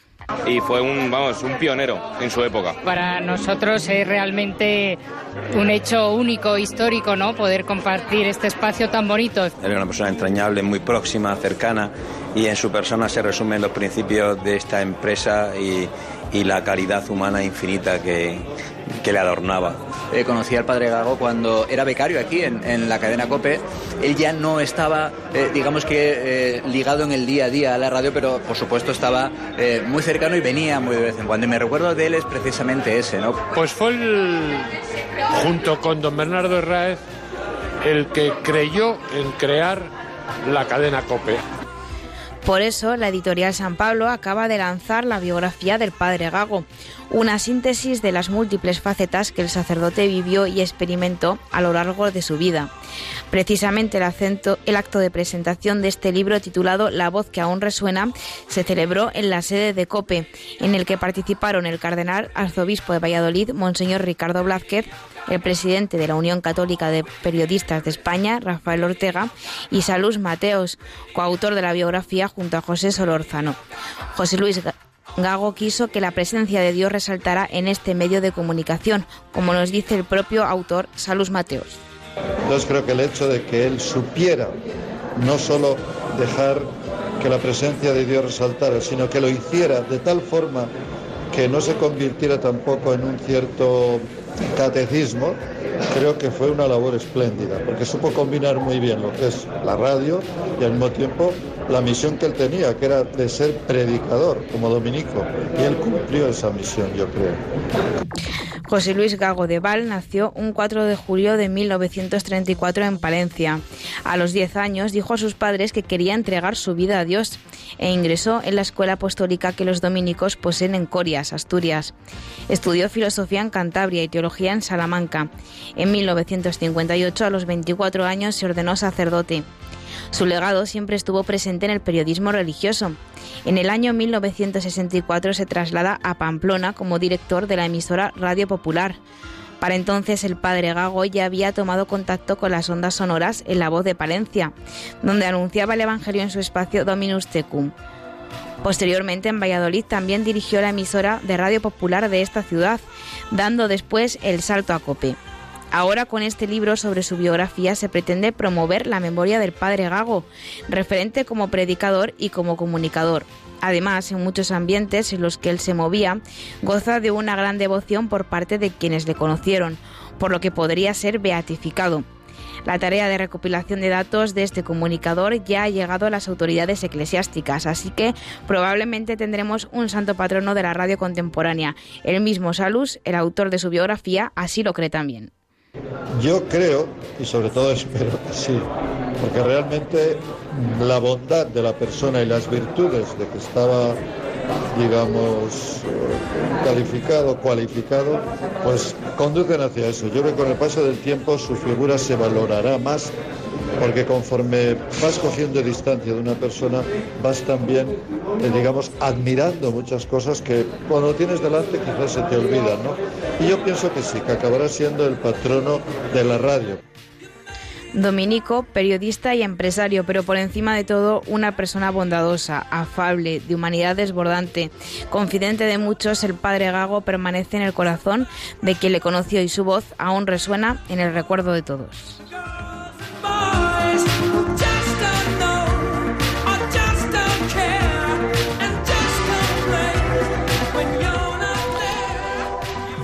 Y fue un, vamos, un pionero en su época. Para nosotros es realmente un hecho único, histórico, ¿no? Poder compartir este espacio tan bonito. Era una persona entrañable, muy próxima, cercana y en su persona se resumen los principios de esta empresa y, y la caridad humana infinita que, que le adornaba. Eh, conocí al padre Gago cuando era becario aquí en, en la cadena COPE. Él ya no estaba, eh, digamos que, eh, ligado en el día a día a la radio, pero por supuesto estaba eh, muy cercano y venía muy de vez en cuando. Y me recuerdo de él es precisamente ese, ¿no? Pues fue el, junto con don Bernardo Herráez, el que creyó en crear la cadena COPE. Por eso, la editorial San Pablo acaba de lanzar la biografía del padre Gago, una síntesis de las múltiples facetas que el sacerdote vivió y experimentó a lo largo de su vida. Precisamente el, acento, el acto de presentación de este libro titulado La voz que aún resuena se celebró en la sede de COPE, en el que participaron el cardenal arzobispo de Valladolid, Monseñor Ricardo Blázquez, el presidente de la Unión Católica de Periodistas de España, Rafael Ortega, y Salus Mateos, coautor de la biografía junto a José Solórzano. José Luis Gago quiso que la presencia de Dios resaltara en este medio de comunicación, como nos dice el propio autor Salus Mateos. Entonces creo que el hecho de que él supiera no solo dejar que la presencia de Dios resaltara, sino que lo hiciera de tal forma que no se convirtiera tampoco en un cierto catecismo, creo que fue una labor espléndida, porque supo combinar muy bien lo que es la radio y al mismo tiempo la misión que él tenía, que era de ser predicador como dominico, y él cumplió esa misión, yo creo. José Luis Gago de Val nació un 4 de julio de 1934 en Palencia. A los 10 años dijo a sus padres que quería entregar su vida a Dios e ingresó en la escuela apostólica que los dominicos poseen en Corias, Asturias. Estudió filosofía en Cantabria y teología en Salamanca. En 1958, a los 24 años, se ordenó sacerdote. Su legado siempre estuvo presente en el periodismo religioso. En el año 1964 se traslada a Pamplona como director de la emisora Radio Popular. Para entonces el padre Gago ya había tomado contacto con las ondas sonoras en La Voz de Palencia, donde anunciaba el Evangelio en su espacio Dominus Tecum. Posteriormente en Valladolid también dirigió la emisora de Radio Popular de esta ciudad, dando después el salto a Cope. Ahora con este libro sobre su biografía se pretende promover la memoria del padre Gago, referente como predicador y como comunicador. Además, en muchos ambientes en los que él se movía, goza de una gran devoción por parte de quienes le conocieron, por lo que podría ser beatificado. La tarea de recopilación de datos de este comunicador ya ha llegado a las autoridades eclesiásticas, así que probablemente tendremos un santo patrono de la radio contemporánea. El mismo Salus, el autor de su biografía, así lo cree también. Yo creo, y sobre todo <laughs> espero que sí, porque realmente la bondad de la persona y las virtudes de que estaba, digamos, calificado, cualificado, pues conducen hacia eso. Yo creo que con el paso del tiempo su figura se valorará más porque conforme vas cogiendo distancia de una persona, vas también, eh, digamos, admirando muchas cosas que cuando tienes delante quizás se te olvidan, ¿no? Y yo pienso que sí, que acabará siendo el patrono de la radio. Dominico, periodista y empresario, pero por encima de todo una persona bondadosa, afable, de humanidad desbordante. Confidente de muchos, el padre Gago permanece en el corazón de quien le conoció y su voz aún resuena en el recuerdo de todos.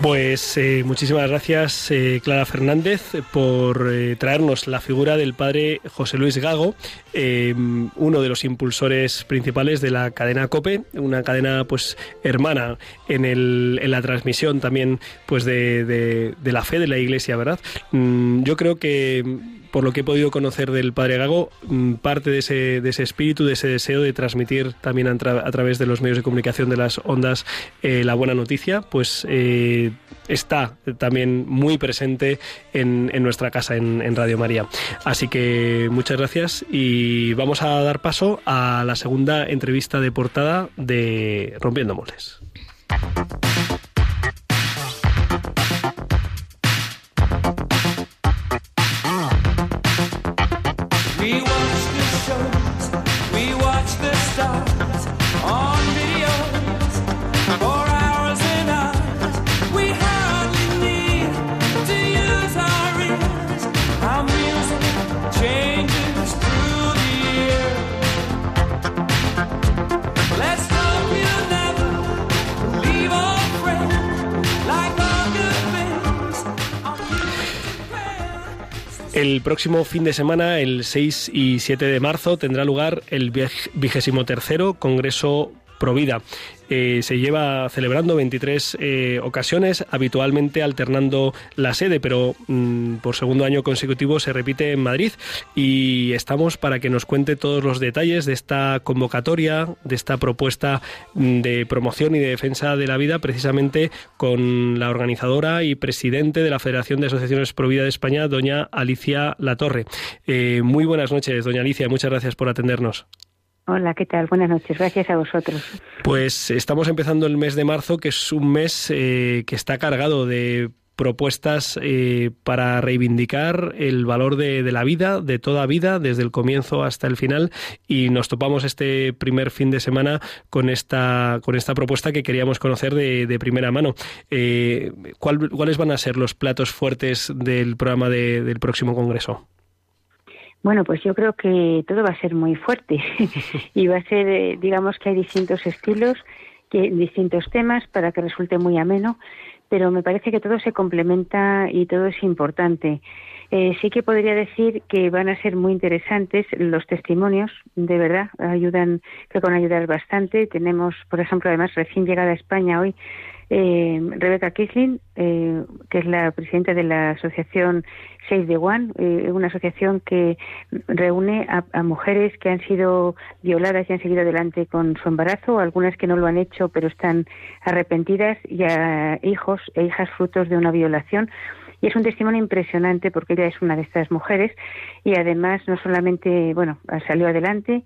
Pues eh, muchísimas gracias, eh, Clara Fernández, por eh, traernos la figura del padre José Luis Gago, uno de los impulsores principales de la cadena COPE, una cadena pues hermana en, el, en la transmisión también pues de, de- de la fe de la Iglesia, ¿verdad? Mm, yo creo que por lo que he podido conocer del Padre Gago, mm, parte de ese, de ese espíritu, de ese deseo de transmitir también a, tra- a través de los medios de comunicación de las ondas eh, la buena noticia, pues eh, está también muy presente en, en nuestra casa, en, en Radio María. Así que muchas gracias y vamos a dar paso a la segunda entrevista de portada de Rompiendo Moldes. El próximo fin de semana, el 6 y 7 de marzo, tendrá lugar el vigésimo tercero Congreso Provida. Eh, se lleva celebrando 23 eh, ocasiones, habitualmente alternando la sede, pero mm, por segundo año consecutivo se repite en Madrid y estamos para que nos cuente todos los detalles de esta convocatoria, de esta propuesta mm, de promoción y de defensa de la vida, precisamente con la organizadora y presidente de la Federación de Asociaciones Provida de España, doña Alicia Latorre. Eh, muy buenas noches, doña Alicia, muchas gracias por atendernos. Hola, ¿qué tal? Buenas noches. Gracias a vosotros. Pues estamos empezando el mes de marzo, que es un mes eh, que está cargado de propuestas eh, para reivindicar el valor de, la vida, de toda vida, desde el comienzo hasta el final, y nos topamos este primer fin de semana con esta, con esta propuesta que queríamos conocer de, de primera mano. Eh, ¿cuál- ¿Cuáles van a ser los platos fuertes del programa de- del próximo Congreso? Bueno, pues yo creo que todo va a ser muy fuerte <laughs> y va a ser, eh, digamos que hay distintos estilos, que, distintos temas para que resulte muy ameno, pero me parece que todo se complementa y todo es importante. Eh, sí que podría decir que van a ser muy interesantes los testimonios, de verdad, ayudan, creo que van a ayudar bastante. Tenemos, por ejemplo, además recién llegada a España hoy, eh, Rebecca Kisling, eh, que es la presidenta de la asociación Save the One, eh, una asociación que reúne a, a mujeres que han sido violadas y han seguido adelante con su embarazo, algunas que no lo han hecho pero están arrepentidas y a hijos e hijas frutos de una violación. Y es un testimonio impresionante porque ella es una de estas mujeres y además no solamente, bueno, salió adelante,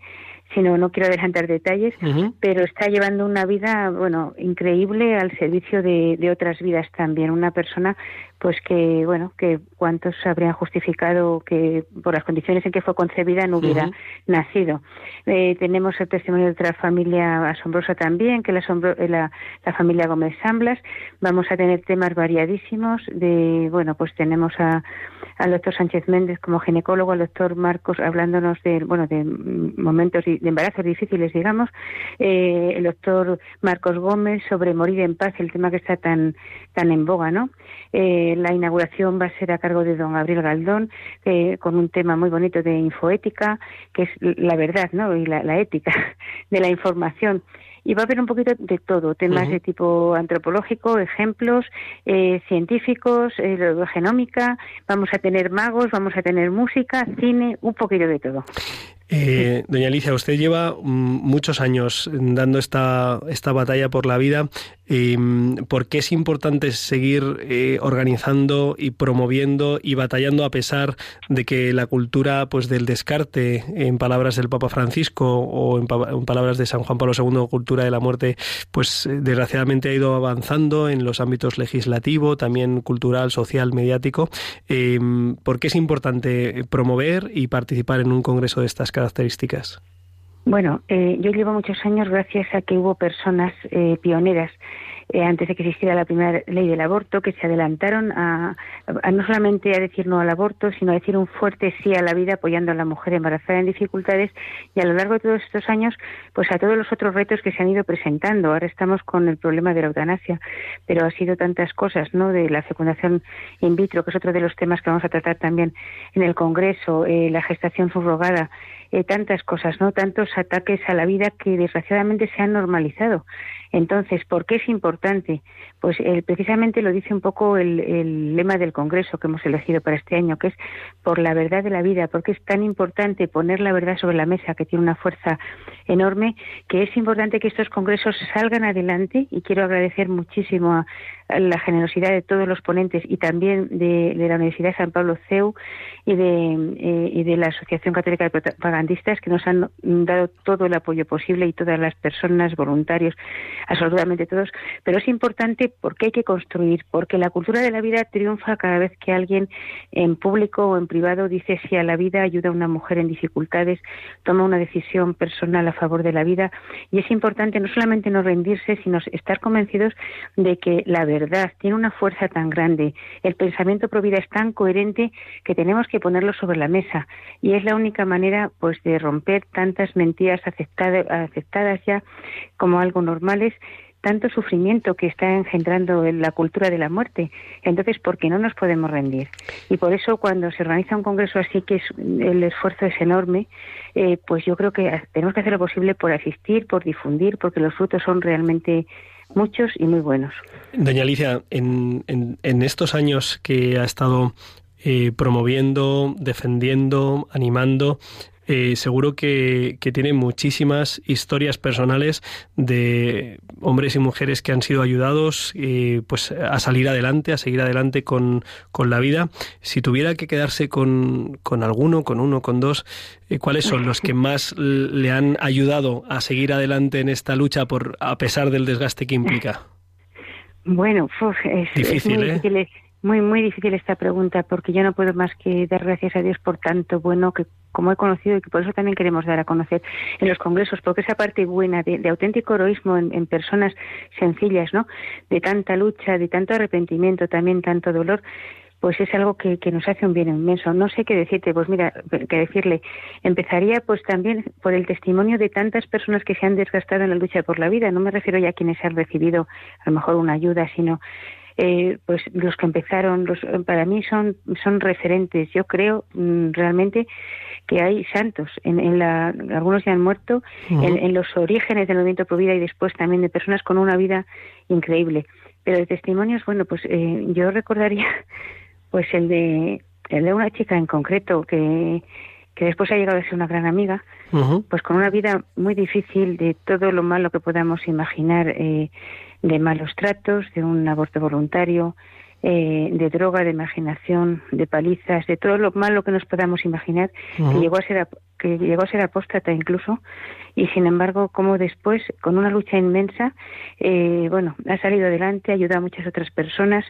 sino no quiero adelantar detalles, pero está llevando una vida, bueno, increíble al servicio de, de otras vidas también. Una persona, pues que, bueno, que cuántos habrían justificado que por las condiciones en que fue concebida no hubiera nacido. Eh, tenemos el testimonio de otra familia asombrosa también, que es la, asombro- eh, la, la familia Gómez Samblas. Vamos a tener temas variadísimos. De, bueno, pues tenemos a, al doctor Sánchez Méndez como ginecólogo, al doctor Marcos hablándonos de, bueno, de momentos de embarazos difíciles, digamos. Eh, el doctor Marcos Gómez sobre morir en paz, el tema que está tan, tan en boga, ¿no? Eh, la inauguración va a ser a cargo de don Gabriel Galdón, eh, con un tema muy bonito de infoética, que es la verdad, ¿no? Y la ética <laughs> de la información. Y va a haber un poquito de todo, temas de tipo antropológico, ejemplos, eh, científicos, eh, genómica, vamos a tener magos, vamos a tener música, cine, un poquito de todo. Eh, doña Alicia, usted lleva mm, muchos años dando esta, esta batalla por la vida. Eh, ¿por qué es importante seguir eh, organizando y promoviendo y batallando a pesar de que la cultura pues del descarte, en palabras del Papa Francisco o en, pa- en palabras de San Juan Pablo II, cultura de la muerte, pues eh, desgraciadamente ha ido avanzando en los ámbitos legislativo, también cultural, social, mediático? Eh, ¿Por qué es importante promover y participar en un congreso de estas características? Bueno, eh, yo llevo muchos años gracias a que hubo personas eh, pioneras eh, antes de que existiera la primera ley del aborto que se adelantaron a, no solamente a decir no al aborto, sino a decir un fuerte sí a la vida apoyando a la mujer embarazada en dificultades y a lo largo de todos estos años pues a todos los otros retos que se han ido presentando. Ahora estamos con el problema de la eutanasia, pero ha sido tantas cosas, ¿no? De la fecundación in vitro, que es otro de los temas que vamos a tratar también en el Congreso, eh, la gestación subrogada, eh, tantas cosas, ¿no? Tantos ataques a la vida que desgraciadamente se han normalizado. Entonces, ¿por qué es importante? Pues eh, precisamente lo dice un poco el, el lema del Congreso que hemos elegido para este año, que es por la verdad de la vida, porque es tan importante poner la verdad sobre la mesa, que tiene una fuerza enorme, que es importante que estos congresos salgan adelante y quiero agradecer muchísimo a, la generosidad de todos los ponentes y también de, de la Universidad San Pablo CEU y de, eh, y de la Asociación Católica de Propagandistas que nos han dado todo el apoyo posible y todas las personas, voluntarios, absolutamente todos. Pero es importante porque hay que construir, porque la cultura de la vida triunfa cada vez que alguien en público o en privado dice sí a la vida, ayuda a una mujer en dificultades, toma una decisión personal a favor de la vida. Y es importante no solamente no rendirse, sino estar convencidos de que la verdad tiene una fuerza tan grande, el pensamiento pro vida es tan coherente que tenemos que ponerlo sobre la mesa. Y es la única manera pues de romper tantas mentiras aceptada- aceptadas ya como algo normales tanto sufrimiento que está engendrando en la cultura de la muerte. Entonces, ¿por qué no nos podemos rendir? Y por eso, cuando se organiza un congreso así, que es, el esfuerzo es enorme, eh, pues yo creo que tenemos que hacer lo posible por asistir, por difundir, porque los frutos son realmente muchos y muy buenos. Doña Alicia, en, en- en estos años que ha estado eh, promoviendo, defendiendo, animando, eh, seguro que, que tiene muchísimas historias personales de hombres y mujeres que han sido ayudados eh, pues a salir adelante, a seguir adelante con, con la vida. Si tuviera que quedarse con, con alguno, con uno, con dos, eh, ¿cuáles son los que <laughs> más le han ayudado a seguir adelante en esta lucha por a pesar del desgaste que implica? Bueno, uf, es, es Difícil, muy ¿eh? difícil, es muy, muy difícil esta pregunta, porque yo no puedo más que dar gracias a Dios por tanto bueno que como he conocido y que por eso también queremos dar a conocer en los congresos, porque esa parte buena de, de auténtico heroísmo en, personas sencillas, ¿no? De tanta lucha, de tanto arrepentimiento, también tanto dolor, pues es algo que, que nos hace un bien inmenso. No sé qué decirte, pues mira, qué decirle. Empezaría pues también por el testimonio de tantas personas que se han desgastado en la lucha por la vida. No me refiero ya a quienes han recibido a lo mejor una ayuda, sino eh, pues los que empezaron, los, para mí son, son referentes. Yo creo mm, realmente que hay santos, en, en la, algunos ya han muerto, en, en los orígenes del movimiento Pro Vida y después también de personas con una vida increíble. Pero de testimonios, bueno, pues eh, yo recordaría <laughs> pues el de, el de una chica en concreto que, que después ha llegado a ser una gran amiga, pues con una vida muy difícil de todo lo malo que podamos imaginar, eh, de malos tratos, de un aborto voluntario, eh, de droga, de imaginación, de palizas, de todo lo malo que nos podamos imaginar, que llegó a ser que llegó a ser apóstata incluso, y sin embargo, como después, con una lucha inmensa, eh, bueno, ha salido adelante, ayuda a muchas otras personas,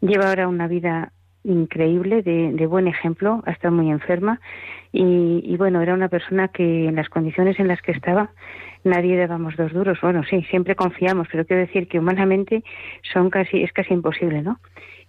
lleva ahora una vida increíble, de, de buen ejemplo, ha estado muy enferma. Y, y bueno, era una persona que en las condiciones en las que estaba nadie dábamos dos duros. Bueno, sí, siempre confiamos, pero quiero decir que humanamente son casi es casi imposible, ¿no?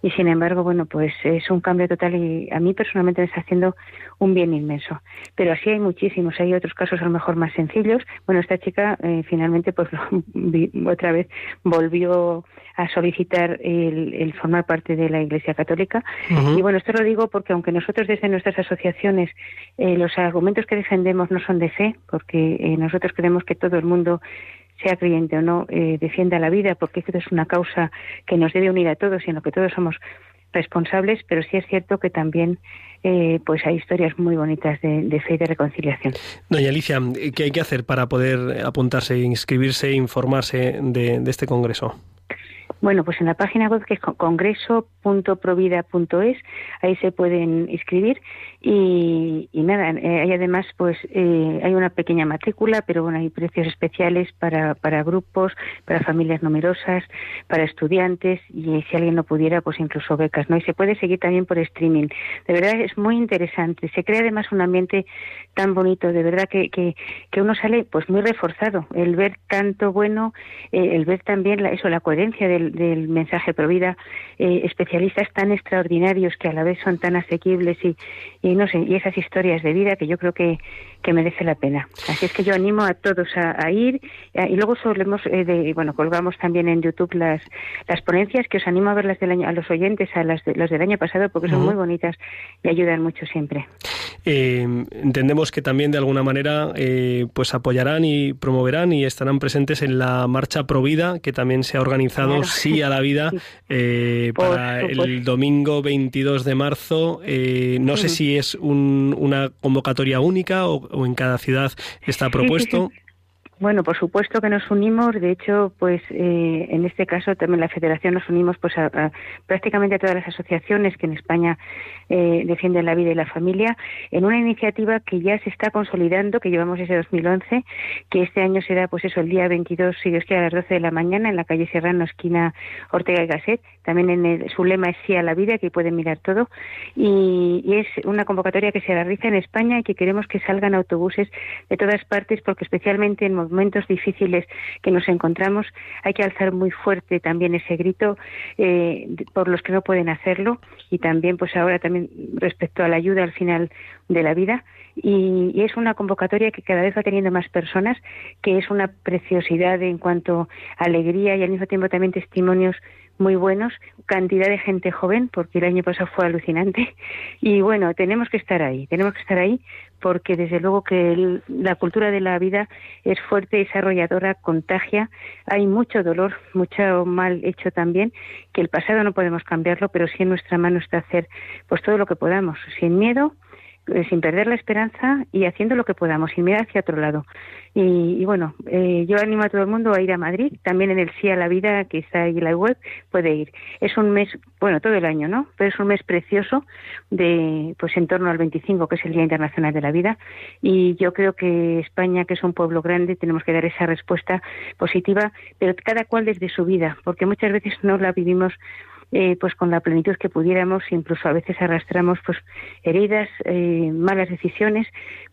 Y sin embargo, bueno, pues es un cambio total y a mí personalmente me está haciendo un bien inmenso. Pero así hay muchísimos, hay otros casos a lo mejor más sencillos. Bueno, esta chica eh, finalmente pues <laughs> otra vez volvió a solicitar el, el formar parte de la Iglesia Católica. Y bueno, esto lo digo porque aunque nosotros desde nuestras asociaciones eh, los argumentos que defendemos no son de fe, porque eh, nosotros creemos que todo el mundo sea creyente o no, eh, defienda la vida, porque esto es una causa que nos debe unir a todos y en lo que todos somos responsables, pero sí es cierto que también eh, pues hay historias muy bonitas de, fe y de reconciliación. Doña Alicia, ¿qué hay que hacer para poder apuntarse, inscribirse e informarse de este congreso? Bueno, pues en la página web que es con- congreso.provida.es, ahí se pueden inscribir y, y nada, eh, hay además pues eh, hay una pequeña matrícula, pero bueno, hay precios especiales para, para grupos, para familias numerosas, para estudiantes y si alguien no pudiera, pues incluso becas, ¿no? Y se puede seguir también por streaming. De verdad es muy interesante. Se crea además un ambiente tan bonito, de verdad que, que, que uno sale pues muy reforzado. El ver tanto bueno, eh, el ver también la, eso, la coherencia del, del mensaje pro vida, eh, especialistas tan extraordinarios que a la vez son tan asequibles y, y no sé, y esas historias de vida que yo creo que, que merece la pena. Así es que yo animo a todos a, a ir eh, y luego solemos, eh, de, bueno, colgamos también en YouTube las, las ponencias que os animo a verlas del año, a los oyentes, a las, de, las del año pasado porque son muy bonitas y ayudan mucho siempre. Eh, entendemos que también de alguna manera eh, pues apoyarán y promoverán y estarán presentes en la marcha Provida que también se ha organizado Claro. Sí a la vida eh, para el domingo 22 de marzo. Eh, no sé si es un- una convocatoria única o, o en cada ciudad está Sí, <laughs> sí, propuesto. sí. Bueno, por supuesto que nos unimos. De hecho, pues eh, en este caso también la Federación nos unimos pues a, a prácticamente a todas las asociaciones que en España eh, defienden la vida y la familia en una iniciativa que ya se está consolidando, que llevamos desde 2011, que este año será pues eso el día 22, si Dios quiere, a las 12 de la mañana en la calle Serrano, esquina Ortega y Gasset. También en su lema es sí a la vida, que pueden mirar todo. Y, y es una convocatoria que se realiza en España y que queremos que salgan autobuses de todas partes porque especialmente en momentos difíciles que nos encontramos hay que alzar muy fuerte también ese grito eh, por los que no pueden hacerlo y también pues ahora también respecto a la ayuda al final de la vida y, es una convocatoria que cada vez va teniendo más personas que es una preciosidad en cuanto a alegría y al mismo tiempo también testimonios muy buenos, cantidad de gente joven, porque el año pasado fue alucinante. Y bueno, tenemos que estar ahí, tenemos que estar ahí, porque desde luego que la cultura de la vida es fuerte, es arrolladora, contagia. Hay mucho dolor, mucho mal hecho también, que el pasado no podemos cambiarlo, pero sí en nuestra mano está hacer pues todo lo que podamos, sin miedo, sin perder la esperanza y haciendo lo que podamos, sin mirar hacia otro lado. Y, y bueno, eh, yo animo a todo el mundo a ir a Madrid, también en el Sí a la Vida, que está ahí en la web, puede ir. Es un mes, bueno, todo el año, ¿no? Pero es un mes precioso, de pues en torno al 25, que es el Día Internacional de la Vida, y yo creo que España, que es un pueblo grande, tenemos que dar esa respuesta positiva, pero cada cual desde su vida, porque muchas veces no la vivimos eh, pues con la plenitud que pudiéramos, incluso a veces arrastramos pues heridas, eh, malas decisiones,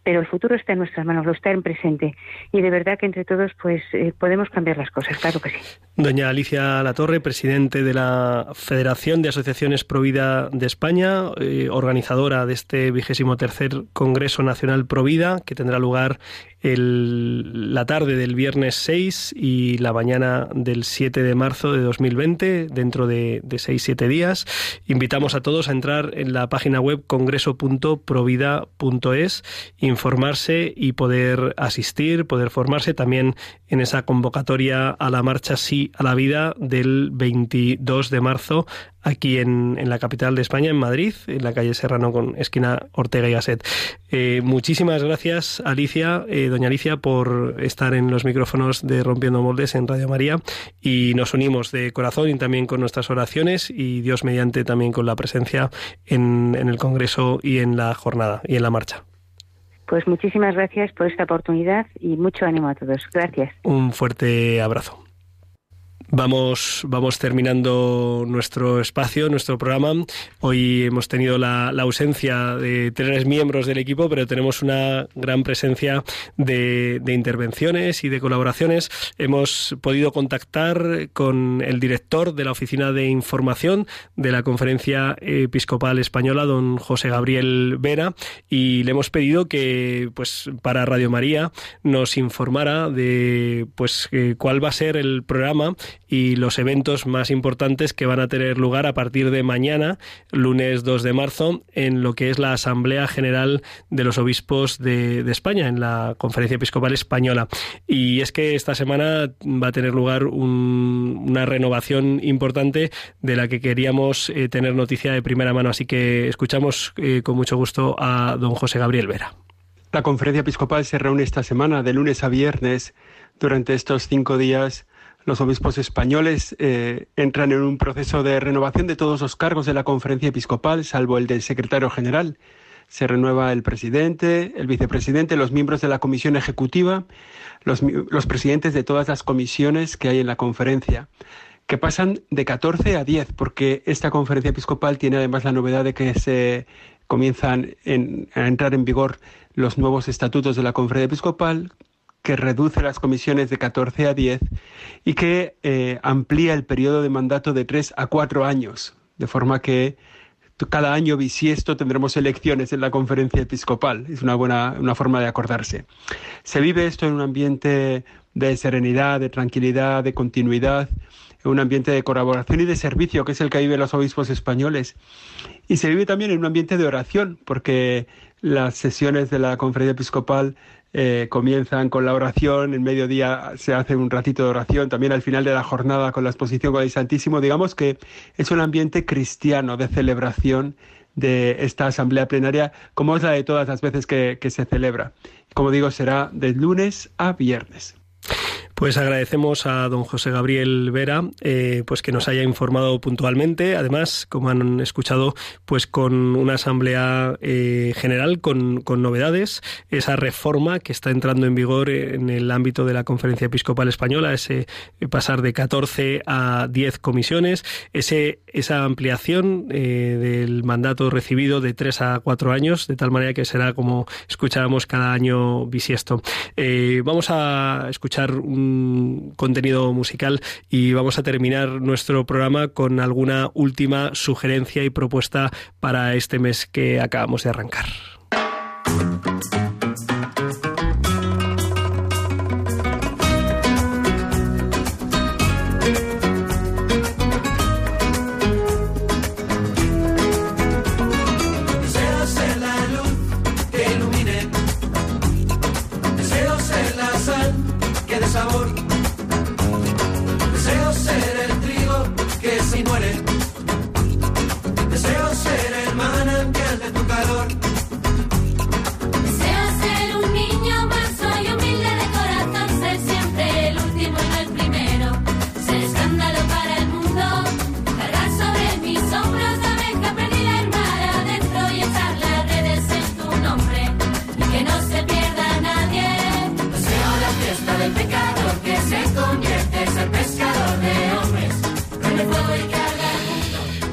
pero el futuro está en nuestras manos, lo está en presente y de verdad que entre todos pues eh, podemos cambiar las cosas, claro que sí. Doña Alicia Latorre, presidente de la Federación de Asociaciones Provida de España, eh, organizadora de este vigésimo tercer Congreso Nacional Provida, que tendrá lugar el- la tarde del viernes 6 y la mañana del 7 de marzo de 2020, dentro de, de 6-7 días. Invitamos a todos a entrar en la página web congreso.provida.es, informarse y poder asistir, poder formarse también en esa convocatoria a la marcha Sí a la Vida del 22 de marzo aquí en, en la capital de España, en Madrid, en la calle Serrano con esquina Ortega y Gasset. Eh, muchísimas gracias, Alicia, eh, doña Alicia, por estar en los micrófonos de Rompiendo Moldes en Radio María y nos unimos de corazón y también con nuestras oraciones y Dios mediante también con la presencia en, en el Congreso y en la jornada y en la marcha. Pues muchísimas gracias por esta oportunidad y mucho ánimo a todos. Gracias. Un fuerte abrazo. Vamos, vamos terminando nuestro espacio, nuestro programa. Hoy hemos tenido la, ausencia de tres miembros del equipo, pero tenemos una gran presencia de, de intervenciones y de colaboraciones. Hemos podido contactar con el director de la Oficina de Información de la Conferencia Episcopal Española, don José Gabriel Vera, y le hemos pedido que, pues, para Radio María nos informara de, pues, eh, cuál va a ser el programa y los eventos más importantes que van a tener lugar a partir de mañana, lunes 2 de marzo, en lo que es la Asamblea General de los Obispos de, España, en la Conferencia Episcopal Española. Y es que esta semana va a tener lugar un- una renovación importante de la que queríamos eh, tener noticia de primera mano. Así que escuchamos eh, con mucho gusto a don José Gabriel Vera. La conferencia episcopal se reúne esta semana, de lunes a viernes. Durante estos cinco días Los obispos españoles eh, entran en un proceso de renovación de todos los cargos de la conferencia episcopal, salvo el del secretario general. Se renueva el presidente, el vicepresidente, los miembros de la comisión ejecutiva, los, presidentes de todas las comisiones que hay en la conferencia, que pasan de 14 a 10, porque esta conferencia episcopal tiene además la novedad de que se comienzan en- a entrar en vigor los nuevos estatutos de la conferencia episcopal, que reduce las comisiones de 14 a 10 y que eh, amplía el periodo de mandato de 3 a 4 años, de forma que cada año bisiesto tendremos elecciones en la conferencia episcopal. Es una buena una forma de acordarse. Se vive esto en un ambiente de serenidad, de tranquilidad, de continuidad, en un ambiente de colaboración y de servicio, que es el que viven los obispos españoles. Y se vive también en un ambiente de oración, porque las sesiones de la conferencia episcopal eh, comienzan con la oración, en mediodía se hace un ratito de oración, también al final de la jornada con la exposición con el Santísimo. Digamos que es un ambiente cristiano de celebración de esta asamblea plenaria, como es la de todas las veces que, que se celebra. Como digo, será de lunes a viernes. Pues agradecemos a don José Gabriel Vera eh, pues que nos haya informado puntualmente. Además, como han escuchado, pues con una asamblea eh, general con, con novedades, esa reforma que está entrando en vigor en el ámbito de la Conferencia Episcopal Española, ese pasar de 14 a 10 comisiones, ese, esa ampliación eh, del mandato recibido de 3 a 4 años, de tal manera que será como escuchábamos cada año bisiesto. Eh, vamos a escuchar un contenido musical y vamos a terminar nuestro programa con alguna última sugerencia y propuesta para este mes que acabamos de arrancar.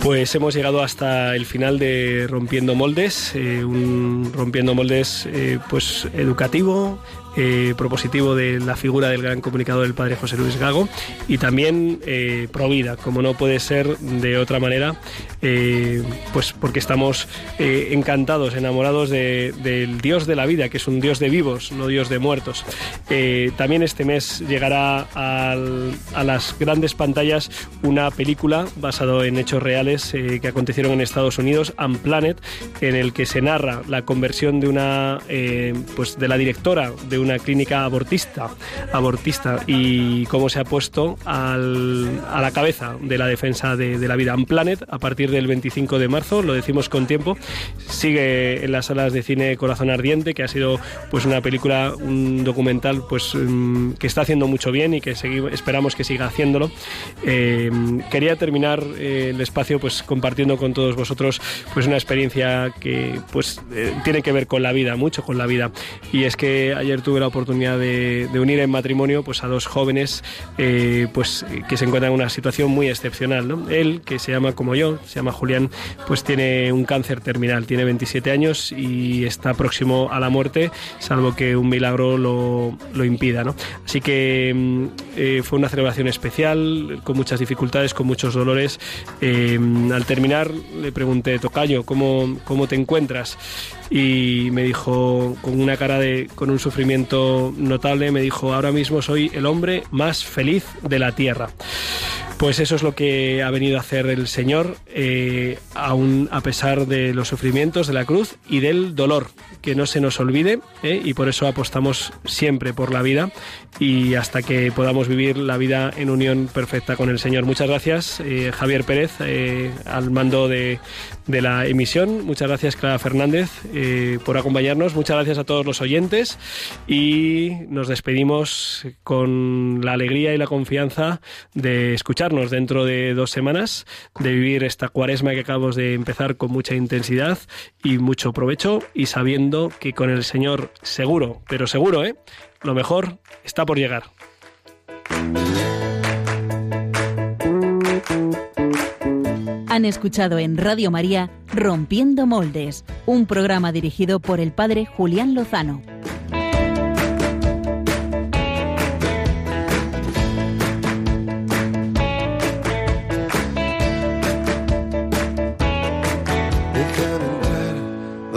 Pues hemos llegado hasta el final de Rompiendo Moldes, eh, un Rompiendo Moldes eh, pues educativo, eh, propositivo de la figura del gran comunicador del padre José Luis Gago y también eh, pro vida, como no puede ser de otra manera, eh, pues porque estamos eh, encantados, enamorados de- del Dios de la vida, que es un Dios de vivos, no Dios de muertos. Eh, también este mes llegará al- a las grandes pantallas una película basado en hechos reales eh, que acontecieron en Estados Unidos, Unplanet, en el que se narra la conversión de una pues de la directora de una clínica abortista, abortista y cómo se ha puesto al- a la cabeza de la defensa de, de la vida. Unplanet a partir del 25 de marzo, lo decimos con tiempo, sigue en las salas de cine Corazón Ardiente, que ha sido pues una película, un documental pues mm, que está haciendo mucho bien y que segui- esperamos que siga haciéndolo. Eh, quería terminar eh, el espacio pues compartiendo con todos vosotros pues una experiencia que pues eh, tiene que ver con la vida, mucho con la vida. Y es que ayer tuve la oportunidad de, de unir en matrimonio pues a dos jóvenes eh, pues que se encuentran en una situación muy excepcional. ¿no? Él, que se llama como yo, se llama Julián, pues tiene un cáncer terminal, tiene 27 años y está próximo a la muerte, salvo que un milagro lo, lo impida. ¿no? Así que mm, eh, fue una celebración especial, con muchas dificultades, con muchos dolores. Eh, al terminar le pregunté, Tocayo, ¿cómo, cómo te encuentras? Y me dijo, con una cara de, con un sufrimiento notable, me dijo, ahora mismo soy el hombre más feliz de la tierra. Pues eso es lo que ha venido a hacer el Señor, eh, aún a pesar de los sufrimientos de la cruz y del dolor, que no se nos olvide, ¿eh? y por eso apostamos siempre por la vida y hasta que podamos vivir la vida en unión perfecta con el Señor. Muchas gracias, eh, Javier Pérez, al mando de, de la emisión. Muchas gracias, Clara Fernández, por acompañarnos. Muchas gracias a todos los oyentes y nos despedimos con la alegría y la confianza de escucharnos dentro de dos semanas, de vivir esta cuaresma que acabamos de empezar con mucha intensidad y mucho provecho y sabiendo que con el Señor seguro, pero seguro, ¿eh? Lo mejor está por llegar. Han escuchado en Radio María Rompiendo Moldes, un programa dirigido por el padre Julián Lozano.